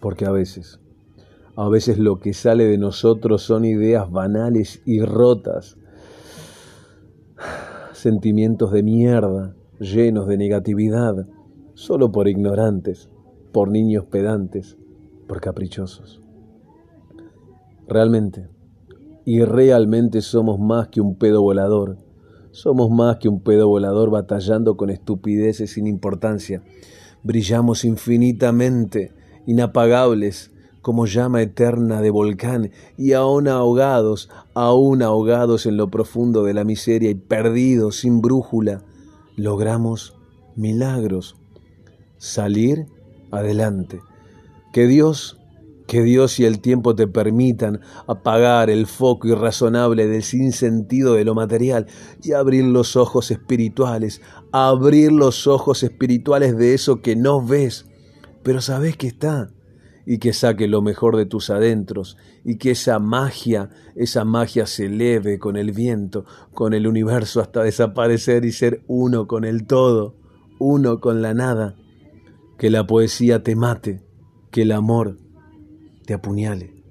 Porque a veces, a veces lo que sale de nosotros son ideas banales y rotas, sentimientos de mierda, llenos de negatividad, solo por ignorantes, por niños pedantes, por caprichosos. Realmente, y realmente somos más que un pedo volador, somos más que un pedo volador batallando con estupideces sin importancia. Brillamos infinitamente, inapagables, como llama eterna de volcán, y aún ahogados, aún ahogados en lo profundo de la miseria y perdidos, sin brújula, logramos milagros. Salir adelante. Que Dios que Dios y el tiempo te permitan apagar el foco irrazonable del sinsentido de lo material y abrir los ojos espirituales, abrir los ojos espirituales de eso que no ves, pero sabes que está, y que saque lo mejor de tus adentros, y que esa magia, esa magia se eleve con el viento, con el universo hasta desaparecer y ser uno con el todo, uno con la nada. Que la poesía te mate, que el amor te apuñale.